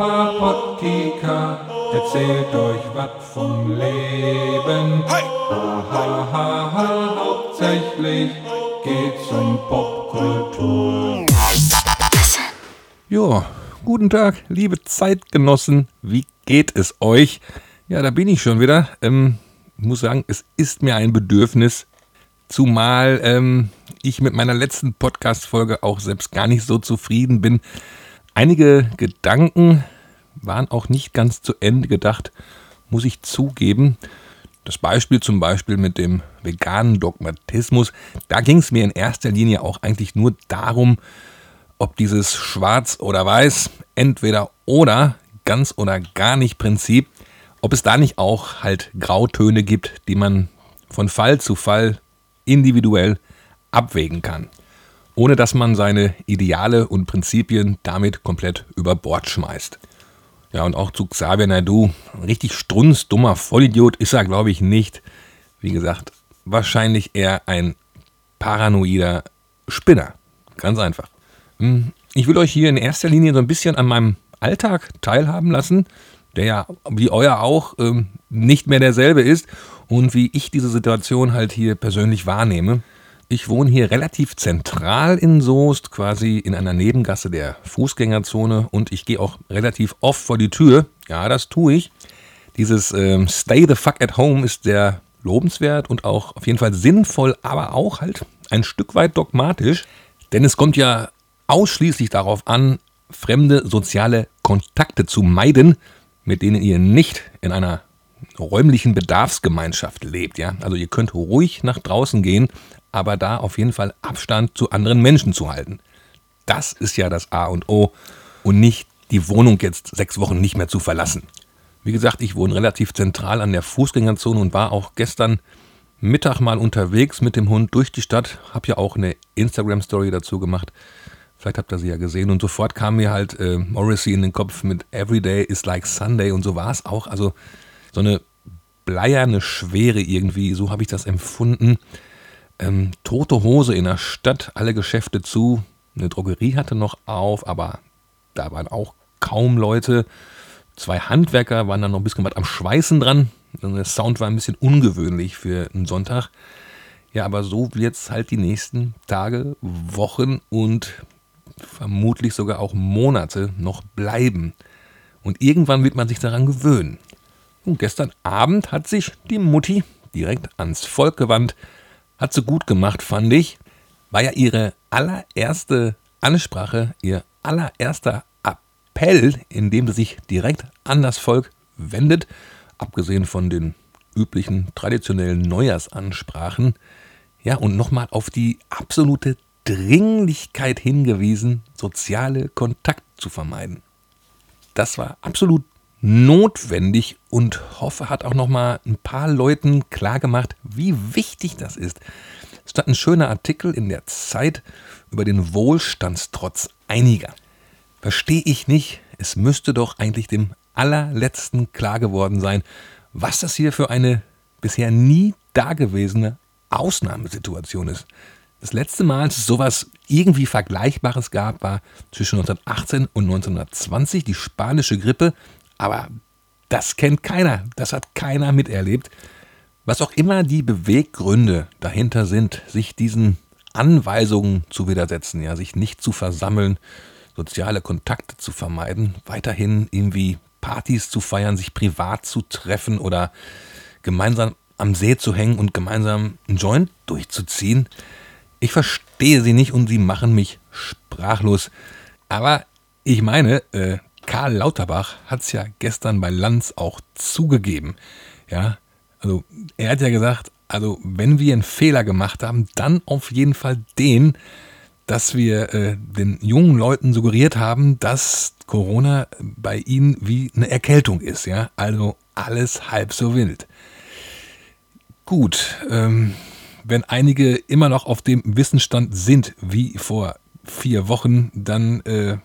Pottika erzählt euch was vom Leben. Ha, ha, ha, ha, hauptsächlich geht's um Popkultur. Ja, guten Tag, liebe Zeitgenossen. Wie geht es euch? Ja, da bin ich schon wieder. Ähm, ich muss sagen, es ist mir ein Bedürfnis, zumal ähm, ich mit meiner letzten Podcast-Folge auch selbst gar nicht so zufrieden bin. Einige Gedanken waren auch nicht ganz zu Ende gedacht, muss ich zugeben. Das Beispiel zum Beispiel mit dem veganen Dogmatismus, da ging es mir in erster Linie auch eigentlich nur darum, ob dieses Schwarz oder Weiß, entweder oder, ganz oder gar nicht Prinzip, ob es da nicht auch halt Grautöne gibt, die man von Fall zu Fall individuell abwägen kann, ohne dass man seine Ideale und Prinzipien damit komplett über Bord schmeißt. Ja, und auch zu Xavier Naidu, ein richtig strunzdummer Vollidiot ist er, glaube ich, nicht. Wie gesagt, wahrscheinlich eher ein paranoider Spinner. Ganz einfach. Hm, ich will euch hier in erster Linie so ein bisschen an meinem Alltag teilhaben lassen, der ja wie euer auch ähm, nicht mehr derselbe ist und wie ich diese Situation halt hier persönlich wahrnehme. Ich wohne hier relativ zentral in Soest, quasi in einer Nebengasse der Fußgängerzone und ich gehe auch relativ oft vor die Tür. Ja, das tue ich. Dieses ähm, Stay the fuck at home ist sehr lobenswert und auch auf jeden Fall sinnvoll, aber auch halt ein Stück weit dogmatisch, denn es kommt ja ausschließlich darauf an, fremde soziale Kontakte zu meiden, mit denen ihr nicht in einer räumlichen Bedarfsgemeinschaft lebt, ja. Also ihr könnt ruhig nach draußen gehen, aber da auf jeden Fall Abstand zu anderen Menschen zu halten. Das ist ja das A und O und nicht die Wohnung jetzt sechs Wochen nicht mehr zu verlassen. Wie gesagt, ich wohne relativ zentral an der Fußgängerzone und war auch gestern Mittag mal unterwegs mit dem Hund durch die Stadt. Hab ja auch eine Instagram-Story dazu gemacht. Vielleicht habt ihr sie ja gesehen. Und sofort kam mir halt äh, Morrissey in den Kopf mit Everyday is like Sunday. Und so war es auch. Also so eine bleierne Schwere irgendwie. So habe ich das empfunden. Ähm, tote Hose in der Stadt, alle Geschäfte zu. Eine Drogerie hatte noch auf, aber da waren auch kaum Leute. Zwei Handwerker waren dann noch ein bisschen was am Schweißen dran. Der Sound war ein bisschen ungewöhnlich für einen Sonntag. Ja, aber so wird es halt die nächsten Tage, Wochen und vermutlich sogar auch Monate noch bleiben. Und irgendwann wird man sich daran gewöhnen. Und gestern Abend hat sich die Mutti direkt ans Volk gewandt hat sie gut gemacht, fand ich. War ja ihre allererste Ansprache, ihr allererster Appell, in dem sie sich direkt an das Volk wendet, abgesehen von den üblichen traditionellen Neujahrsansprachen. Ja, und nochmal auf die absolute Dringlichkeit hingewiesen, soziale Kontakt zu vermeiden. Das war absolut notwendig und hoffe, hat auch noch mal ein paar Leuten klargemacht, wie wichtig das ist. Es stand ein schöner Artikel in der Zeit über den Wohlstandstrotz einiger. Verstehe ich nicht, es müsste doch eigentlich dem allerletzten klar geworden sein, was das hier für eine bisher nie dagewesene Ausnahmesituation ist. Das letzte Mal, als es sowas irgendwie Vergleichbares gab, war zwischen 1918 und 1920 die spanische Grippe aber das kennt keiner, das hat keiner miterlebt. Was auch immer die Beweggründe dahinter sind, sich diesen Anweisungen zu widersetzen, ja, sich nicht zu versammeln, soziale Kontakte zu vermeiden, weiterhin irgendwie Partys zu feiern, sich privat zu treffen oder gemeinsam am See zu hängen und gemeinsam einen Joint durchzuziehen. Ich verstehe sie nicht und sie machen mich sprachlos. Aber ich meine, äh, Karl Lauterbach hat es ja gestern bei Lanz auch zugegeben. Ja, also er hat ja gesagt, also wenn wir einen Fehler gemacht haben, dann auf jeden Fall den, dass wir äh, den jungen Leuten suggeriert haben, dass Corona bei ihnen wie eine Erkältung ist. Ja, also alles halb so wild. Gut, ähm, wenn einige immer noch auf dem Wissensstand sind wie vor vier Wochen, dann äh,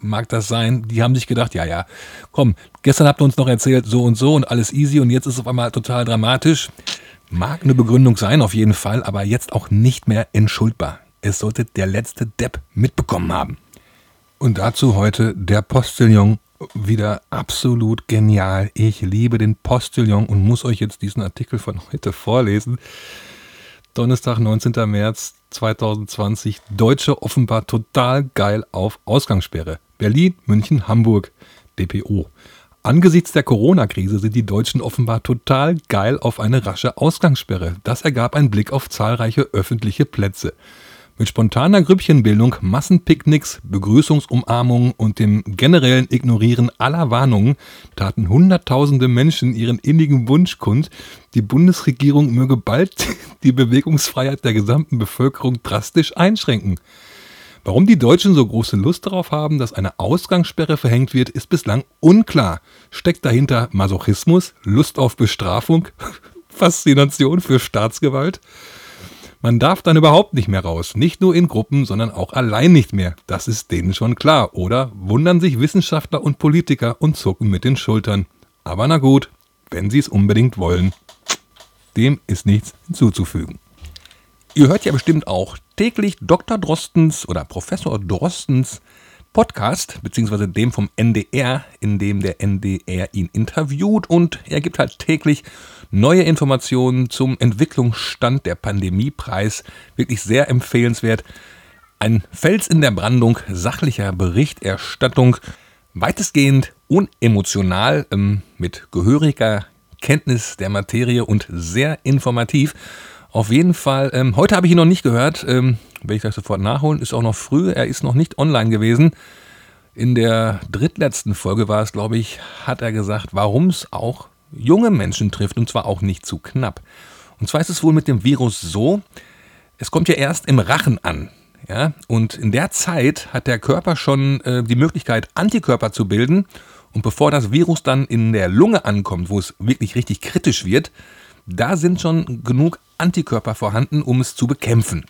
mag das sein, die haben sich gedacht, ja, ja, komm, gestern habt ihr uns noch erzählt, so und so und alles easy und jetzt ist es auf einmal total dramatisch. Mag eine Begründung sein, auf jeden Fall, aber jetzt auch nicht mehr entschuldbar. Es sollte der letzte Depp mitbekommen haben. Und dazu heute der Postillon wieder absolut genial. Ich liebe den Postillon und muss euch jetzt diesen Artikel von heute vorlesen. Donnerstag, 19. März 2020. Deutsche offenbar total geil auf Ausgangssperre. Berlin, München, Hamburg. DPO. Angesichts der Corona-Krise sind die Deutschen offenbar total geil auf eine rasche Ausgangssperre. Das ergab ein Blick auf zahlreiche öffentliche Plätze. Mit spontaner Grüppchenbildung, Massenpicknicks, Begrüßungsumarmungen und dem generellen Ignorieren aller Warnungen taten Hunderttausende Menschen ihren innigen Wunsch kund, die Bundesregierung möge bald die Bewegungsfreiheit der gesamten Bevölkerung drastisch einschränken. Warum die Deutschen so große Lust darauf haben, dass eine Ausgangssperre verhängt wird, ist bislang unklar. Steckt dahinter Masochismus, Lust auf Bestrafung, Faszination für Staatsgewalt? Man darf dann überhaupt nicht mehr raus. Nicht nur in Gruppen, sondern auch allein nicht mehr. Das ist denen schon klar. Oder wundern sich Wissenschaftler und Politiker und zucken mit den Schultern. Aber na gut, wenn sie es unbedingt wollen. Dem ist nichts hinzuzufügen. Ihr hört ja bestimmt auch täglich Dr. Drostens oder Professor Drostens Podcast, beziehungsweise dem vom NDR, in dem der NDR ihn interviewt und er gibt halt täglich neue Informationen zum Entwicklungsstand der Pandemiepreis. Wirklich sehr empfehlenswert. Ein Fels in der Brandung sachlicher Berichterstattung, weitestgehend unemotional, ähm, mit gehöriger Kenntnis der Materie und sehr informativ. Auf jeden Fall, ähm, heute habe ich ihn noch nicht gehört. Ähm, werde ich gleich sofort nachholen. Ist auch noch früh. Er ist noch nicht online gewesen. In der drittletzten Folge war es, glaube ich, hat er gesagt, warum es auch junge Menschen trifft und zwar auch nicht zu knapp. Und zwar ist es wohl mit dem Virus so, es kommt ja erst im Rachen an. Ja? Und in der Zeit hat der Körper schon äh, die Möglichkeit, Antikörper zu bilden. Und bevor das Virus dann in der Lunge ankommt, wo es wirklich richtig kritisch wird, da sind schon genug Antikörper vorhanden, um es zu bekämpfen.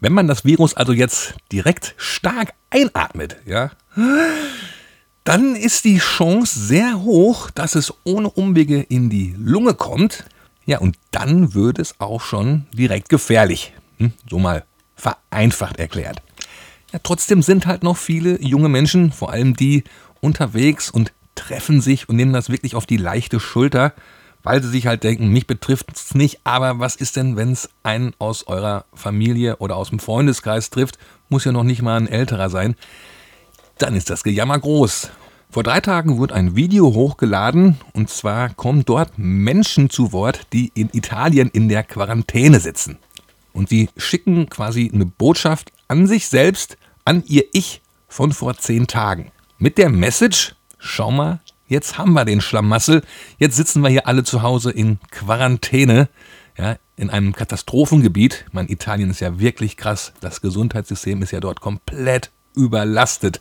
Wenn man das Virus also jetzt direkt stark einatmet, ja, dann ist die Chance sehr hoch, dass es ohne Umwege in die Lunge kommt. Ja, und dann wird es auch schon direkt gefährlich. Hm, so mal vereinfacht erklärt. Ja, trotzdem sind halt noch viele junge Menschen, vor allem die unterwegs und treffen sich und nehmen das wirklich auf die leichte Schulter weil sie sich halt denken, mich betrifft es nicht, aber was ist denn, wenn es einen aus eurer Familie oder aus dem Freundeskreis trifft, muss ja noch nicht mal ein älterer sein, dann ist das Gejammer groß. Vor drei Tagen wurde ein Video hochgeladen und zwar kommen dort Menschen zu Wort, die in Italien in der Quarantäne sitzen. Und sie schicken quasi eine Botschaft an sich selbst, an ihr Ich von vor zehn Tagen. Mit der Message, schau mal, Jetzt haben wir den Schlamassel. Jetzt sitzen wir hier alle zu Hause in Quarantäne. Ja, in einem Katastrophengebiet. Mein Italien ist ja wirklich krass. Das Gesundheitssystem ist ja dort komplett überlastet.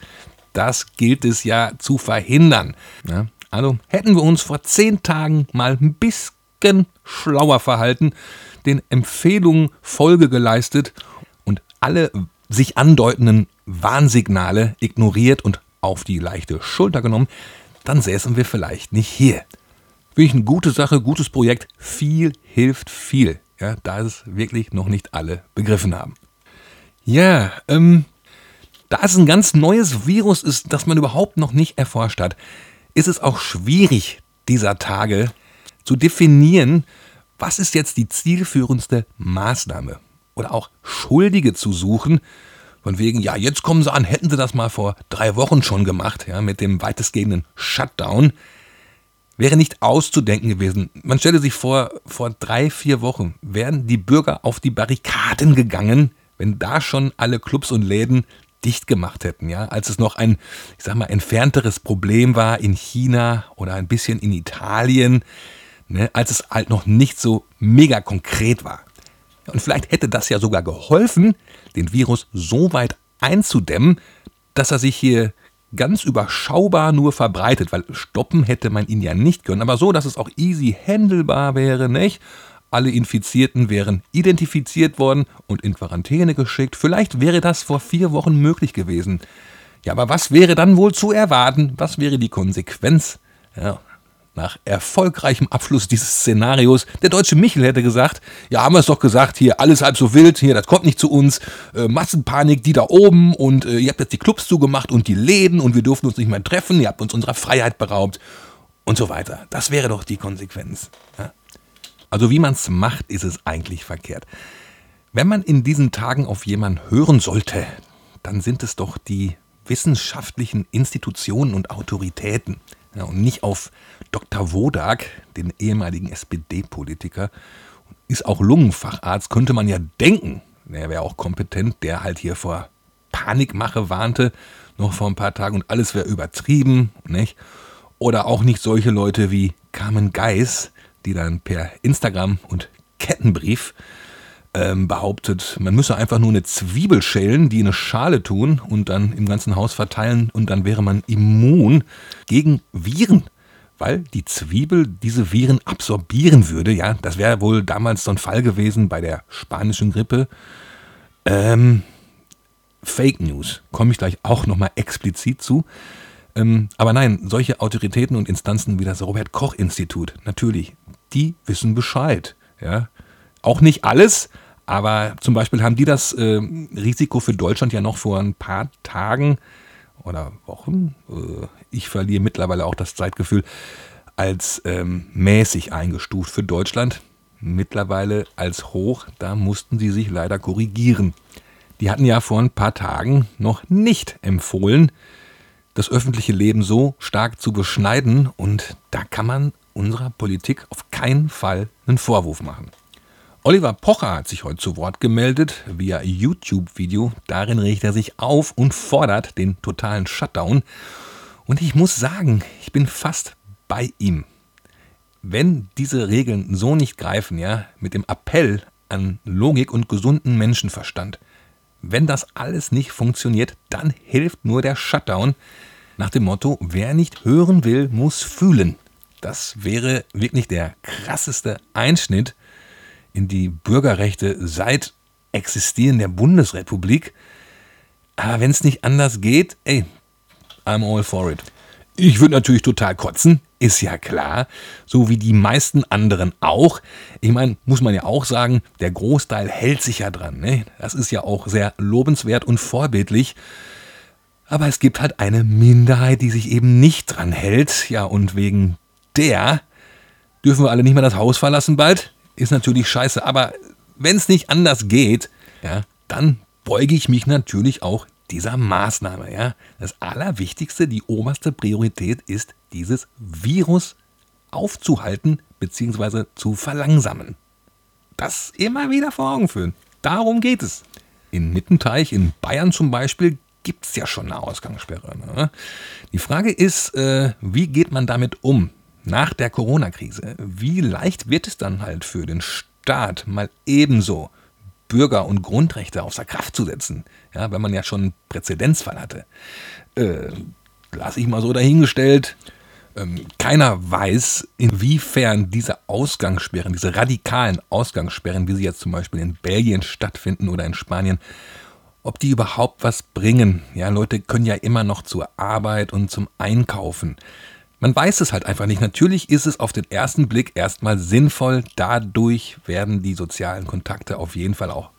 Das gilt es ja zu verhindern. Ja, also hätten wir uns vor zehn Tagen mal ein bisschen schlauer verhalten, den Empfehlungen Folge geleistet und alle sich andeutenden Warnsignale ignoriert und auf die leichte Schulter genommen, dann säßen wir vielleicht nicht hier. Finde ich eine gute Sache, gutes Projekt. Viel hilft viel. Ja, da es wirklich noch nicht alle begriffen haben. Ja, ähm, da es ein ganz neues Virus ist, das man überhaupt noch nicht erforscht hat, ist es auch schwierig, dieser Tage zu definieren, was ist jetzt die zielführendste Maßnahme oder auch Schuldige zu suchen von wegen, ja, jetzt kommen sie an, hätten sie das mal vor drei Wochen schon gemacht, ja, mit dem weitestgehenden Shutdown, wäre nicht auszudenken gewesen. Man stelle sich vor, vor drei, vier Wochen wären die Bürger auf die Barrikaden gegangen, wenn da schon alle Clubs und Läden dicht gemacht hätten, ja, als es noch ein, ich sag mal, entfernteres Problem war in China oder ein bisschen in Italien, ne, als es halt noch nicht so mega konkret war. Und vielleicht hätte das ja sogar geholfen, den Virus so weit einzudämmen, dass er sich hier ganz überschaubar nur verbreitet, weil stoppen hätte man ihn ja nicht können, aber so, dass es auch easy handelbar wäre, nicht? Alle Infizierten wären identifiziert worden und in Quarantäne geschickt. Vielleicht wäre das vor vier Wochen möglich gewesen. Ja, aber was wäre dann wohl zu erwarten? Was wäre die Konsequenz? Ja, nach erfolgreichem Abschluss dieses Szenarios, der deutsche Michel hätte gesagt, ja, haben wir es doch gesagt, hier alles halb so wild, hier, das kommt nicht zu uns, äh, Massenpanik, die da oben und äh, ihr habt jetzt die Clubs zugemacht und die Läden und wir durften uns nicht mehr treffen, ihr habt uns unserer Freiheit beraubt und so weiter. Das wäre doch die Konsequenz. Ja? Also wie man es macht, ist es eigentlich verkehrt. Wenn man in diesen Tagen auf jemanden hören sollte, dann sind es doch die wissenschaftlichen Institutionen und Autoritäten. Ja, und nicht auf Dr. Wodak, den ehemaligen SPD-Politiker. Ist auch Lungenfacharzt, könnte man ja denken. Er wäre auch kompetent, der halt hier vor Panikmache warnte, noch vor ein paar Tagen und alles wäre übertrieben, nicht? Oder auch nicht solche Leute wie Carmen Geis, die dann per Instagram und Kettenbrief ähm, behauptet, man müsse einfach nur eine Zwiebel schälen, die in eine Schale tun und dann im ganzen Haus verteilen und dann wäre man immun gegen Viren, weil die Zwiebel diese Viren absorbieren würde. Ja, das wäre wohl damals so ein Fall gewesen bei der spanischen Grippe. Ähm, Fake News, komme ich gleich auch nochmal explizit zu. Ähm, aber nein, solche Autoritäten und Instanzen wie das Robert Koch Institut, natürlich, die wissen Bescheid. Ja, auch nicht alles, aber zum Beispiel haben die das äh, Risiko für Deutschland ja noch vor ein paar Tagen oder Wochen, äh, ich verliere mittlerweile auch das Zeitgefühl, als ähm, mäßig eingestuft für Deutschland. Mittlerweile als hoch, da mussten sie sich leider korrigieren. Die hatten ja vor ein paar Tagen noch nicht empfohlen, das öffentliche Leben so stark zu beschneiden und da kann man unserer Politik auf keinen Fall einen Vorwurf machen. Oliver Pocher hat sich heute zu Wort gemeldet via YouTube-Video. Darin regt er sich auf und fordert den totalen Shutdown. Und ich muss sagen, ich bin fast bei ihm. Wenn diese Regeln so nicht greifen, ja, mit dem Appell an Logik und gesunden Menschenverstand, wenn das alles nicht funktioniert, dann hilft nur der Shutdown nach dem Motto, wer nicht hören will, muss fühlen. Das wäre wirklich der krasseste Einschnitt in die Bürgerrechte seit Existieren der Bundesrepublik. Aber wenn es nicht anders geht, ey, I'm all for it. Ich würde natürlich total kotzen, ist ja klar, so wie die meisten anderen auch. Ich meine, muss man ja auch sagen, der Großteil hält sich ja dran. Ne? Das ist ja auch sehr lobenswert und vorbildlich. Aber es gibt halt eine Minderheit, die sich eben nicht dran hält. Ja, und wegen der dürfen wir alle nicht mehr das Haus verlassen bald ist natürlich scheiße. Aber wenn es nicht anders geht, ja, dann beuge ich mich natürlich auch dieser Maßnahme. Ja. Das Allerwichtigste, die oberste Priorität ist, dieses Virus aufzuhalten bzw. zu verlangsamen. Das immer wieder vor Augen führen. Darum geht es. In Mittenteich, in Bayern zum Beispiel, gibt es ja schon eine Ausgangssperre. Ne? Die Frage ist, äh, wie geht man damit um? Nach der Corona-Krise, wie leicht wird es dann halt für den Staat mal ebenso Bürger- und Grundrechte außer Kraft zu setzen, ja, wenn man ja schon einen Präzedenzfall hatte. Äh, lass ich mal so dahingestellt. Ähm, keiner weiß, inwiefern diese Ausgangssperren, diese radikalen Ausgangssperren, wie sie jetzt zum Beispiel in Belgien stattfinden oder in Spanien, ob die überhaupt was bringen. Ja, Leute können ja immer noch zur Arbeit und zum Einkaufen. Man weiß es halt einfach nicht. Natürlich ist es auf den ersten Blick erstmal sinnvoll. Dadurch werden die sozialen Kontakte auf jeden Fall auch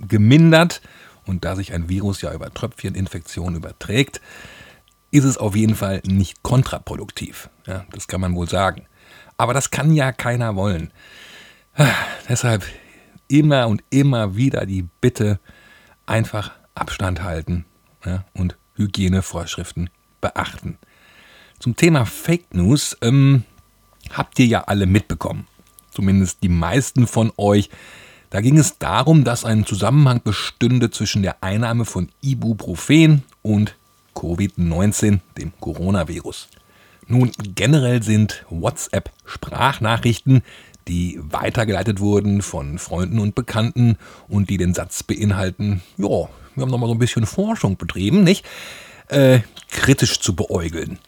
gemindert. Und da sich ein Virus ja über Tröpfcheninfektionen überträgt, ist es auf jeden Fall nicht kontraproduktiv. Ja, das kann man wohl sagen. Aber das kann ja keiner wollen. Deshalb immer und immer wieder die Bitte, einfach Abstand halten ja, und Hygienevorschriften beachten. Zum Thema Fake News ähm, habt ihr ja alle mitbekommen. Zumindest die meisten von euch. Da ging es darum, dass ein Zusammenhang bestünde zwischen der Einnahme von Ibuprofen und Covid-19, dem Coronavirus. Nun, generell sind WhatsApp-Sprachnachrichten, die weitergeleitet wurden von Freunden und Bekannten und die den Satz beinhalten, ja, wir haben noch mal so ein bisschen Forschung betrieben, nicht? Äh, kritisch zu beäugeln.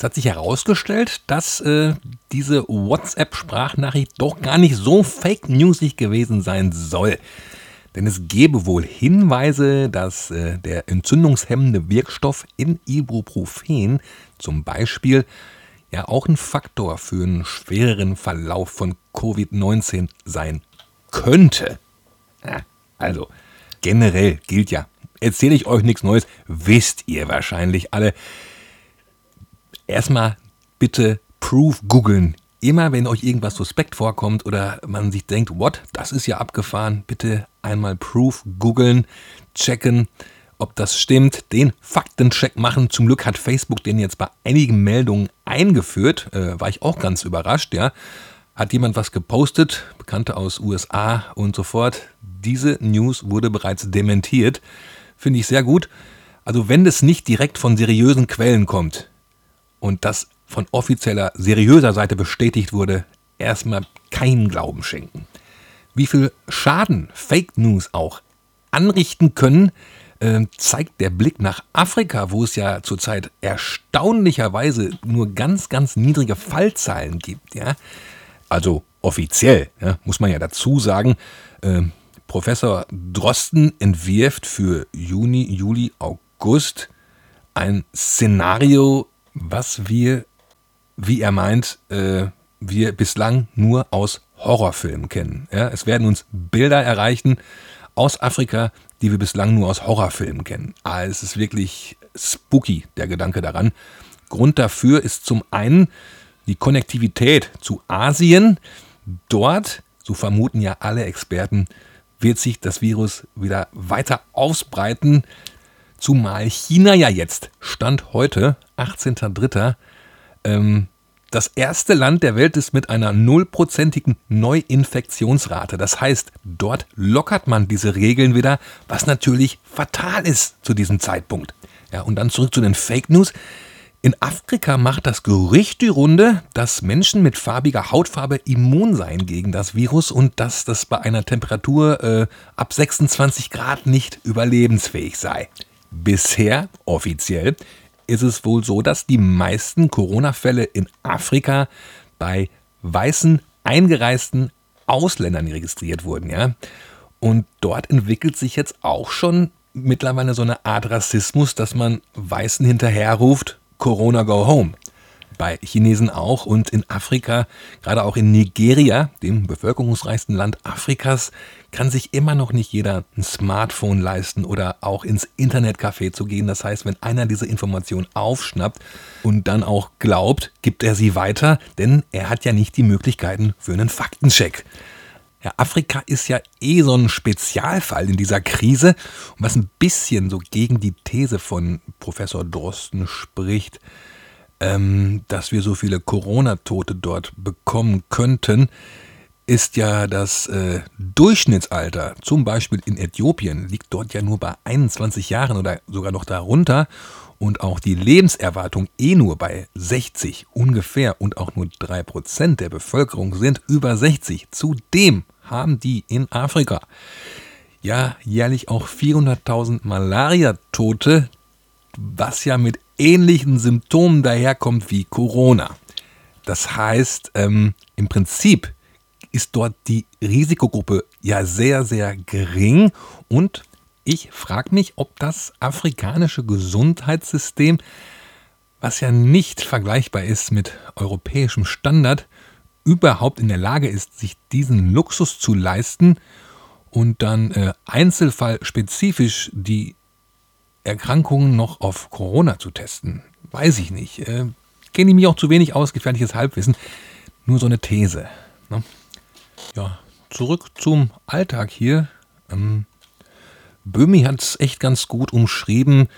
Es hat sich herausgestellt, dass äh, diese WhatsApp-Sprachnachricht doch gar nicht so fake newsig gewesen sein soll. Denn es gäbe wohl Hinweise, dass äh, der entzündungshemmende Wirkstoff in Ibuprofen zum Beispiel ja auch ein Faktor für einen schwereren Verlauf von Covid-19 sein könnte. Also, generell gilt ja, erzähle ich euch nichts Neues, wisst ihr wahrscheinlich alle. Erstmal bitte Proof googeln. Immer wenn euch irgendwas suspekt vorkommt oder man sich denkt, what, das ist ja abgefahren, bitte einmal Proof googeln, checken, ob das stimmt, den Faktencheck machen. Zum Glück hat Facebook den jetzt bei einigen Meldungen eingeführt, äh, war ich auch ganz überrascht, ja. Hat jemand was gepostet, Bekannte aus USA und so fort. Diese News wurde bereits dementiert. Finde ich sehr gut. Also wenn es nicht direkt von seriösen Quellen kommt und das von offizieller, seriöser Seite bestätigt wurde, erstmal keinen Glauben schenken. Wie viel Schaden Fake News auch anrichten können, äh, zeigt der Blick nach Afrika, wo es ja zurzeit erstaunlicherweise nur ganz, ganz niedrige Fallzahlen gibt. Ja? Also offiziell, ja, muss man ja dazu sagen. Äh, Professor Drosten entwirft für Juni, Juli, August ein Szenario, was wir wie er meint, äh, wir bislang nur aus Horrorfilmen kennen. Ja, es werden uns Bilder erreichen aus Afrika, die wir bislang nur aus Horrorfilmen kennen. Ah, es ist wirklich spooky, der Gedanke daran. Grund dafür ist zum einen die Konnektivität zu Asien. Dort, so vermuten ja alle Experten, wird sich das Virus wieder weiter ausbreiten. Zumal China ja jetzt, Stand heute, 18.03., ähm, das erste Land der Welt ist mit einer nullprozentigen Neuinfektionsrate. Das heißt, dort lockert man diese Regeln wieder, was natürlich fatal ist zu diesem Zeitpunkt. Ja, und dann zurück zu den Fake News. In Afrika macht das Gerücht die Runde, dass Menschen mit farbiger Hautfarbe immun seien gegen das Virus und dass das bei einer Temperatur äh, ab 26 Grad nicht überlebensfähig sei. Bisher, offiziell, ist es wohl so, dass die meisten Corona-Fälle in Afrika bei weißen, eingereisten Ausländern registriert wurden. Ja? Und dort entwickelt sich jetzt auch schon mittlerweile so eine Art Rassismus, dass man Weißen hinterherruft, Corona go home bei Chinesen auch und in Afrika, gerade auch in Nigeria, dem bevölkerungsreichsten Land Afrikas, kann sich immer noch nicht jeder ein Smartphone leisten oder auch ins Internetcafé zu gehen. Das heißt, wenn einer diese Information aufschnappt und dann auch glaubt, gibt er sie weiter, denn er hat ja nicht die Möglichkeiten für einen Faktencheck. Ja, Afrika ist ja eh so ein Spezialfall in dieser Krise, und was ein bisschen so gegen die These von Professor Drosten spricht, ähm, dass wir so viele Corona-Tote dort bekommen könnten, ist ja das äh, Durchschnittsalter, zum Beispiel in Äthiopien, liegt dort ja nur bei 21 Jahren oder sogar noch darunter. Und auch die Lebenserwartung eh nur bei 60 ungefähr. Und auch nur 3% der Bevölkerung sind über 60. Zudem haben die in Afrika ja jährlich auch 400.000 Malaria-Tote, was ja mit ähnlichen Symptomen daherkommt wie Corona. Das heißt, ähm, im Prinzip ist dort die Risikogruppe ja sehr, sehr gering und ich frage mich, ob das afrikanische Gesundheitssystem, was ja nicht vergleichbar ist mit europäischem Standard, überhaupt in der Lage ist, sich diesen Luxus zu leisten und dann äh, einzelfallspezifisch die Erkrankungen noch auf Corona zu testen. Weiß ich nicht. Äh, Kenne ich mich auch zu wenig aus, gefährliches Halbwissen. Nur so eine These. Ne? Ja, zurück zum Alltag hier. Ähm, Böhmi hat es echt ganz gut umschrieben.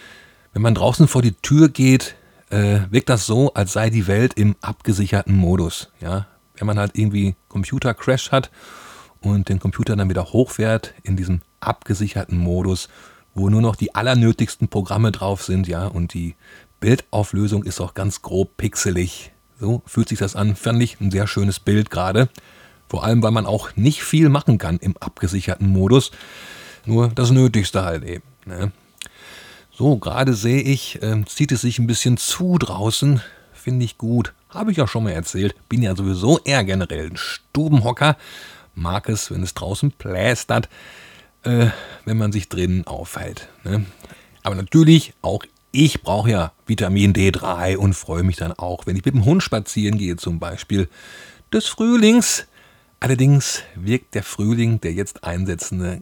Wenn man draußen vor die Tür geht, äh, wirkt das so, als sei die Welt im abgesicherten Modus. Ja? Wenn man halt irgendwie Computer-Crash hat und den Computer dann wieder hochfährt in diesem abgesicherten Modus, wo nur noch die allernötigsten Programme drauf sind, ja, und die Bildauflösung ist auch ganz grob pixelig. So fühlt sich das an, fand ich ein sehr schönes Bild gerade. Vor allem, weil man auch nicht viel machen kann im abgesicherten Modus. Nur das Nötigste halt eben. Ne? So, gerade sehe ich, äh, zieht es sich ein bisschen zu draußen. Finde ich gut. Habe ich ja schon mal erzählt. Bin ja sowieso eher generell ein Stubenhocker. Mag es, wenn es draußen plästert äh, wenn man sich drinnen aufhält. Ne? Aber natürlich auch ich brauche ja Vitamin D3 und freue mich dann auch, wenn ich mit dem Hund spazieren gehe, zum Beispiel des Frühlings. Allerdings wirkt der Frühling, der jetzt einsetzende,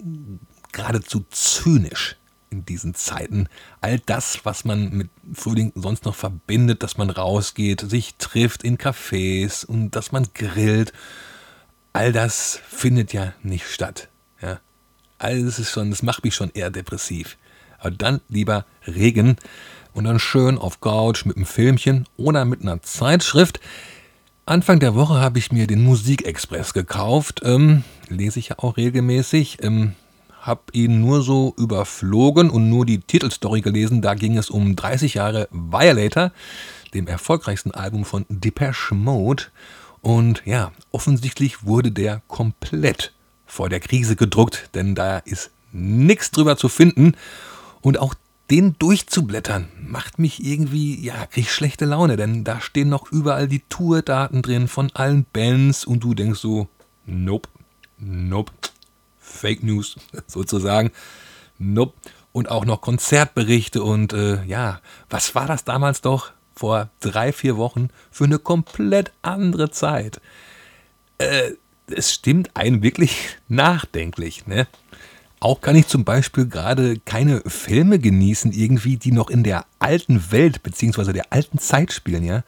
geradezu zynisch in diesen Zeiten. All das, was man mit Frühling sonst noch verbindet, dass man rausgeht, sich trifft in Cafés und dass man grillt, all das findet ja nicht statt. Ja? All das ist schon, das macht mich schon eher depressiv. Aber dann lieber Regen und dann schön auf Couch mit einem Filmchen oder mit einer Zeitschrift. Anfang der Woche habe ich mir den Musikexpress gekauft. Ähm, lese ich ja auch regelmäßig. Ähm, habe ihn nur so überflogen und nur die Titelstory gelesen. Da ging es um 30 Jahre Violator, dem erfolgreichsten Album von Depeche Mode. Und ja, offensichtlich wurde der komplett vor der Krise gedruckt, denn da ist nichts drüber zu finden. Und auch den durchzublättern macht mich irgendwie, ja, krieg ich schlechte Laune, denn da stehen noch überall die Tourdaten drin von allen Bands und du denkst so, nope, nope, Fake News sozusagen, nope. Und auch noch Konzertberichte und äh, ja, was war das damals doch vor drei, vier Wochen für eine komplett andere Zeit? Äh, es stimmt einen wirklich nachdenklich, ne? Auch kann ich zum Beispiel gerade keine Filme genießen, irgendwie, die noch in der alten Welt bzw. der alten Zeit spielen, ja.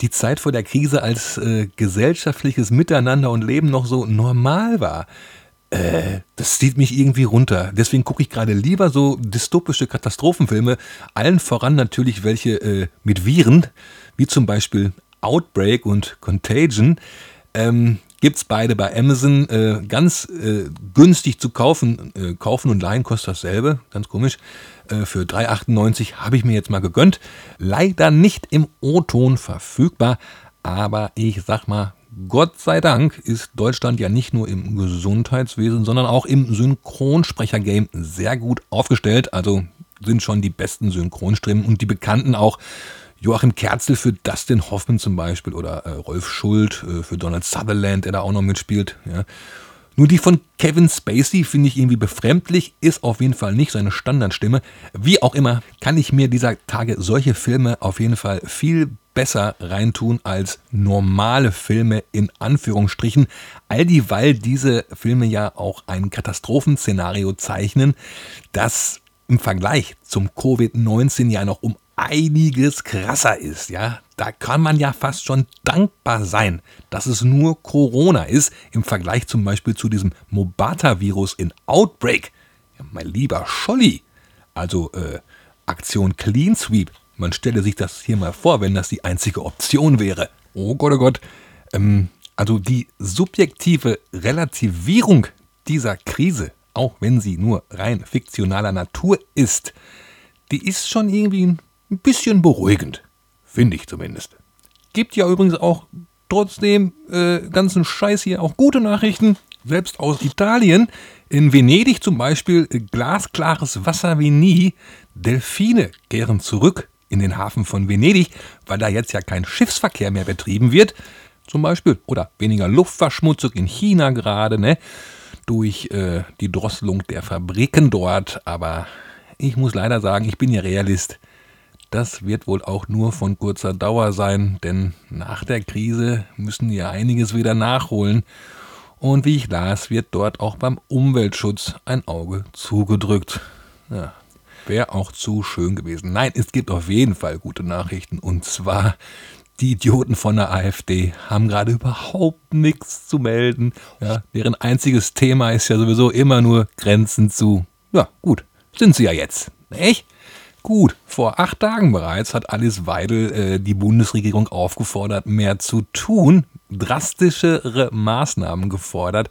Die Zeit vor der Krise als äh, gesellschaftliches Miteinander und Leben noch so normal war. Äh, das zieht mich irgendwie runter. Deswegen gucke ich gerade lieber so dystopische Katastrophenfilme, allen voran natürlich welche äh, mit Viren, wie zum Beispiel Outbreak und Contagion. Ähm, Gibt es beide bei Amazon äh, ganz äh, günstig zu kaufen. Äh, kaufen und leihen kostet dasselbe, ganz komisch. Äh, für 3,98 habe ich mir jetzt mal gegönnt. Leider nicht im O-Ton verfügbar, aber ich sag mal, Gott sei Dank ist Deutschland ja nicht nur im Gesundheitswesen, sondern auch im Synchronsprecher-Game sehr gut aufgestellt. Also sind schon die besten Synchronstimmen und die bekannten auch Joachim Kerzel für Dustin Hoffman zum Beispiel oder äh, Rolf Schuld äh, für Donald Sutherland, der da auch noch mitspielt. Ja. Nur die von Kevin Spacey finde ich irgendwie befremdlich, ist auf jeden Fall nicht seine Standardstimme. Wie auch immer, kann ich mir dieser Tage solche Filme auf jeden Fall viel besser reintun als normale Filme in Anführungsstrichen, all dieweil diese Filme ja auch ein Katastrophenszenario zeichnen, das im Vergleich zum Covid-19 ja noch um einiges krasser ist, ja. Da kann man ja fast schon dankbar sein, dass es nur Corona ist, im Vergleich zum Beispiel zu diesem Mobata-Virus in Outbreak. Ja, mein lieber Scholli. Also, äh, Aktion Clean Sweep. Man stelle sich das hier mal vor, wenn das die einzige Option wäre. Oh Gott, oh Gott. Ähm, also die subjektive Relativierung dieser Krise, auch wenn sie nur rein fiktionaler Natur ist, die ist schon irgendwie ein ein bisschen beruhigend. Finde ich zumindest. Gibt ja übrigens auch trotzdem äh, ganzen Scheiß hier auch gute Nachrichten, selbst aus Italien. In Venedig zum Beispiel äh, glasklares Wasser wie nie. Delfine kehren zurück in den Hafen von Venedig, weil da jetzt ja kein Schiffsverkehr mehr betrieben wird. Zum Beispiel. Oder weniger Luftverschmutzung in China gerade, ne? Durch äh, die Drosselung der Fabriken dort. Aber ich muss leider sagen, ich bin ja Realist. Das wird wohl auch nur von kurzer Dauer sein, denn nach der Krise müssen ja einiges wieder nachholen. Und wie ich las, wird dort auch beim Umweltschutz ein Auge zugedrückt. Ja, wäre auch zu schön gewesen. Nein, es gibt auf jeden Fall gute Nachrichten. Und zwar, die Idioten von der AfD haben gerade überhaupt nichts zu melden. Ja, deren einziges Thema ist ja sowieso immer nur Grenzen zu. Ja, gut, sind sie ja jetzt. Echt? Gut, vor acht Tagen bereits hat Alice Weidel äh, die Bundesregierung aufgefordert, mehr zu tun, drastischere Maßnahmen gefordert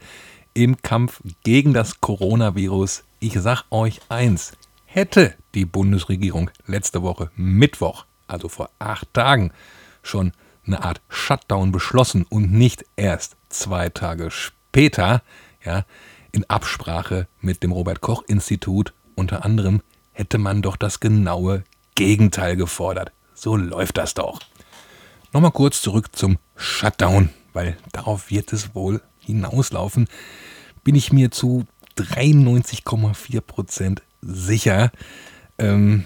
im Kampf gegen das Coronavirus. Ich sag euch eins, hätte die Bundesregierung letzte Woche Mittwoch, also vor acht Tagen, schon eine Art Shutdown beschlossen und nicht erst zwei Tage später, ja, in Absprache mit dem Robert Koch Institut unter anderem hätte man doch das genaue Gegenteil gefordert. So läuft das doch. Nochmal kurz zurück zum Shutdown, weil darauf wird es wohl hinauslaufen. Bin ich mir zu 93,4% sicher. Ähm,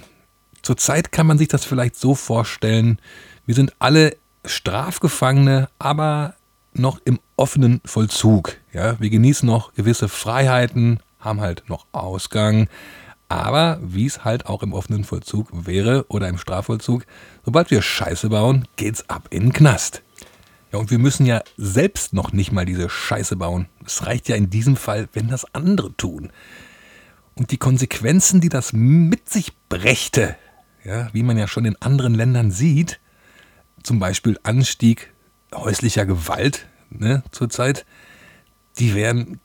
Zurzeit kann man sich das vielleicht so vorstellen, wir sind alle Strafgefangene, aber noch im offenen Vollzug. Ja, wir genießen noch gewisse Freiheiten, haben halt noch Ausgang. Aber wie es halt auch im offenen Vollzug wäre oder im Strafvollzug, sobald wir Scheiße bauen, geht's ab in den Knast. Ja, und wir müssen ja selbst noch nicht mal diese Scheiße bauen. Es reicht ja in diesem Fall, wenn das andere tun. Und die Konsequenzen, die das mit sich brächte, ja, wie man ja schon in anderen Ländern sieht, zum Beispiel Anstieg häuslicher Gewalt ne, zurzeit, die wären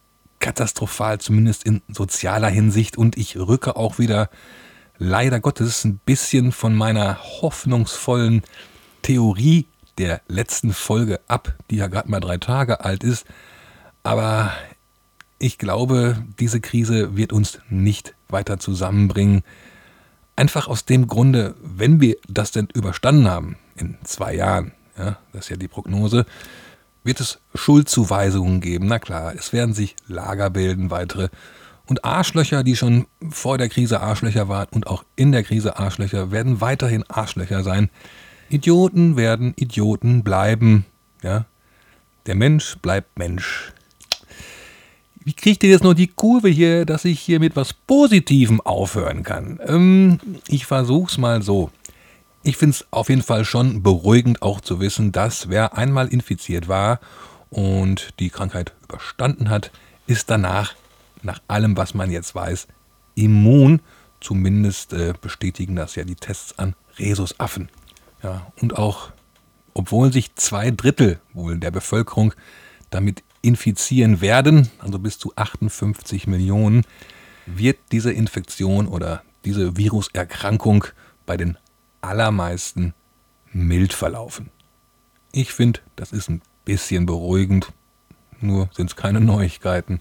katastrophal, zumindest in sozialer Hinsicht. Und ich rücke auch wieder leider Gottes ein bisschen von meiner hoffnungsvollen Theorie der letzten Folge ab, die ja gerade mal drei Tage alt ist. Aber ich glaube, diese Krise wird uns nicht weiter zusammenbringen. Einfach aus dem Grunde, wenn wir das denn überstanden haben, in zwei Jahren, ja, das ist ja die Prognose, wird es Schuldzuweisungen geben. Na klar, es werden sich Lager bilden, weitere. Und Arschlöcher, die schon vor der Krise Arschlöcher waren und auch in der Krise Arschlöcher, werden weiterhin Arschlöcher sein. Idioten werden Idioten bleiben. Ja? Der Mensch bleibt Mensch. Wie kriegt ihr jetzt noch die Kurve hier, dass ich hier mit was Positivem aufhören kann? Ähm, ich versuch's mal so. Ich finde es auf jeden Fall schon beruhigend auch zu wissen, dass wer einmal infiziert war und die Krankheit überstanden hat, ist danach, nach allem, was man jetzt weiß, immun. Zumindest äh, bestätigen das ja die Tests an Rhesusaffen. Ja, und auch, obwohl sich zwei Drittel wohl der Bevölkerung damit infizieren werden, also bis zu 58 Millionen, wird diese Infektion oder diese Viruserkrankung bei den allermeisten mild verlaufen. Ich finde, das ist ein bisschen beruhigend, nur sind es keine Neuigkeiten.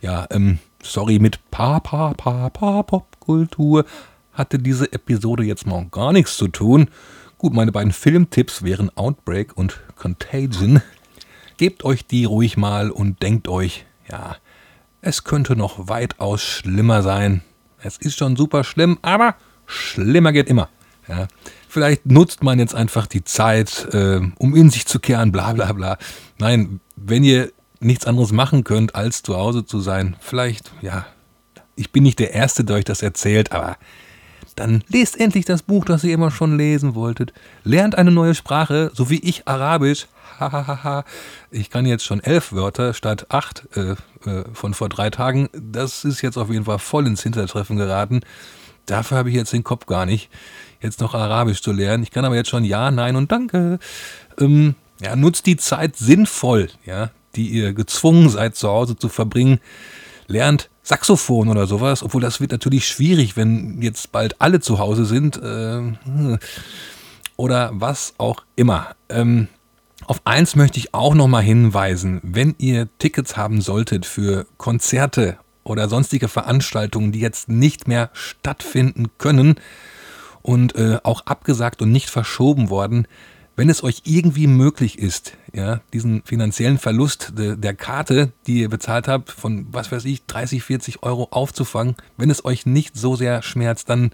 Ja, ähm, sorry, mit Pa, Pa, Pa, Pa, Popkultur hatte diese Episode jetzt mal gar nichts zu tun. Gut, meine beiden Filmtipps wären Outbreak und Contagion. Gebt euch die ruhig mal und denkt euch, ja, es könnte noch weitaus schlimmer sein. Es ist schon super schlimm, aber schlimmer geht immer. Ja. Vielleicht nutzt man jetzt einfach die Zeit, äh, um in sich zu kehren, bla bla bla. Nein, wenn ihr nichts anderes machen könnt, als zu Hause zu sein, vielleicht, ja, ich bin nicht der Erste, der euch das erzählt, aber dann lest endlich das Buch, das ihr immer schon lesen wolltet. Lernt eine neue Sprache, so wie ich Arabisch. Hahaha. ich kann jetzt schon elf Wörter statt acht äh, äh, von vor drei Tagen. Das ist jetzt auf jeden Fall voll ins Hintertreffen geraten. Dafür habe ich jetzt den Kopf gar nicht jetzt noch Arabisch zu lernen. Ich kann aber jetzt schon Ja, Nein und Danke. Ähm, ja, nutzt die Zeit sinnvoll, ja, die ihr gezwungen seid zu Hause zu verbringen. Lernt Saxophon oder sowas, obwohl das wird natürlich schwierig, wenn jetzt bald alle zu Hause sind. Äh, oder was auch immer. Ähm, auf eins möchte ich auch nochmal hinweisen, wenn ihr Tickets haben solltet für Konzerte oder sonstige Veranstaltungen, die jetzt nicht mehr stattfinden können, und äh, auch abgesagt und nicht verschoben worden. Wenn es euch irgendwie möglich ist, ja, diesen finanziellen Verlust de, der Karte, die ihr bezahlt habt, von was weiß ich, 30, 40 Euro aufzufangen, wenn es euch nicht so sehr schmerzt, dann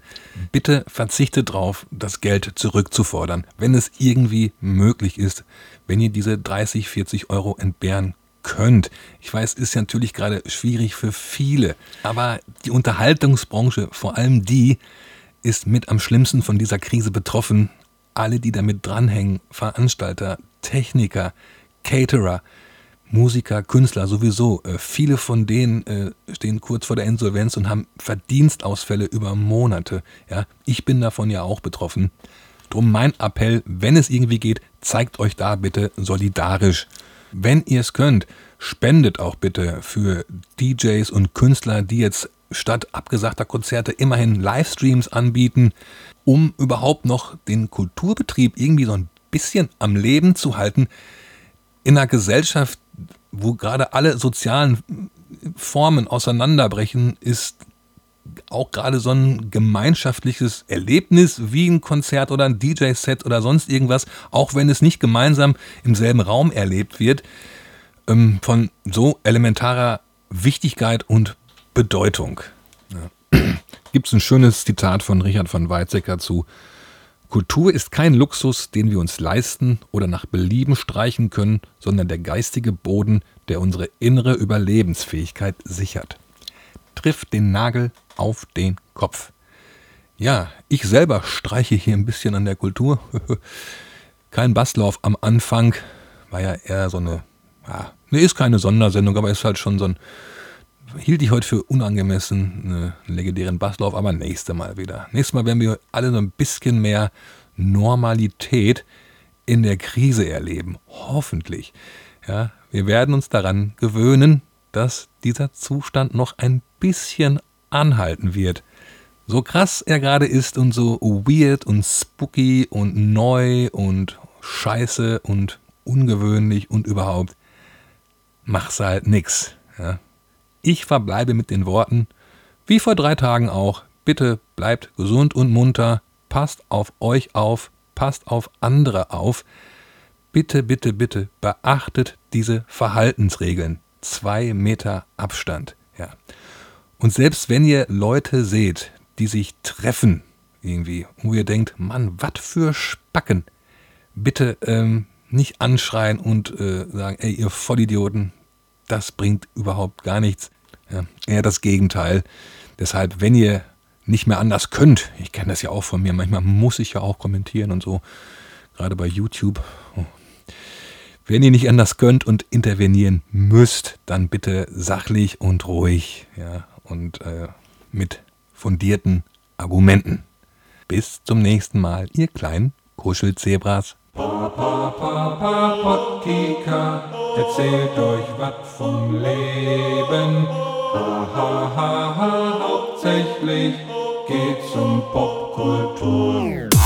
bitte verzichtet drauf, das Geld zurückzufordern, wenn es irgendwie möglich ist, wenn ihr diese 30, 40 Euro entbehren könnt. Ich weiß, ist ja natürlich gerade schwierig für viele, aber die Unterhaltungsbranche, vor allem die, ist mit am schlimmsten von dieser Krise betroffen. Alle, die damit dranhängen, Veranstalter, Techniker, Caterer, Musiker, Künstler sowieso. Äh, viele von denen äh, stehen kurz vor der Insolvenz und haben Verdienstausfälle über Monate. Ja, ich bin davon ja auch betroffen. Drum mein Appell, wenn es irgendwie geht, zeigt euch da bitte solidarisch. Wenn ihr es könnt, spendet auch bitte für DJs und Künstler, die jetzt statt abgesagter Konzerte immerhin Livestreams anbieten, um überhaupt noch den Kulturbetrieb irgendwie so ein bisschen am Leben zu halten. In einer Gesellschaft, wo gerade alle sozialen Formen auseinanderbrechen, ist auch gerade so ein gemeinschaftliches Erlebnis wie ein Konzert oder ein DJ-Set oder sonst irgendwas, auch wenn es nicht gemeinsam im selben Raum erlebt wird, ähm, von so elementarer Wichtigkeit und Bedeutung. Ja. gibt es ein schönes Zitat von Richard von Weizsäcker zu. Kultur ist kein Luxus, den wir uns leisten oder nach Belieben streichen können, sondern der geistige Boden, der unsere innere Überlebensfähigkeit sichert. Trifft den Nagel auf den Kopf. Ja, ich selber streiche hier ein bisschen an der Kultur. Kein Basslauf am Anfang, war ja eher so eine, ja, ne, ist keine Sondersendung, aber ist halt schon so ein, hielt ich heute für unangemessen, einen legendären Basslauf, aber nächste Mal wieder. Nächstes Mal werden wir alle so ein bisschen mehr Normalität in der Krise erleben. Hoffentlich. Ja, wir werden uns daran gewöhnen, dass dieser Zustand noch ein bisschen anhalten wird. So krass er gerade ist und so weird und spooky und neu und scheiße und ungewöhnlich und überhaupt, mach's halt nix. Ja. Ich verbleibe mit den Worten, wie vor drei Tagen auch, bitte bleibt gesund und munter, passt auf euch auf, passt auf andere auf. Bitte, bitte, bitte beachtet diese Verhaltensregeln. Zwei Meter Abstand. Ja. Und selbst wenn ihr Leute seht, die sich treffen, irgendwie, wo ihr denkt, Mann, was für Spacken, bitte ähm, nicht anschreien und äh, sagen, ey, ihr Vollidioten, das bringt überhaupt gar nichts. Ja, eher das Gegenteil. Deshalb, wenn ihr nicht mehr anders könnt, ich kenne das ja auch von mir, manchmal muss ich ja auch kommentieren und so, gerade bei YouTube. Oh. Wenn ihr nicht anders könnt und intervenieren müsst, dann bitte sachlich und ruhig, ja, und äh, mit fundierten Argumenten. Bis zum nächsten Mal, ihr kleinen Kuschelzebras. Papa, Papa, Pottika, erzählt euch was vom Leben. Ha, ha, ha, ha, hauptsächlich geht's um Popkultur.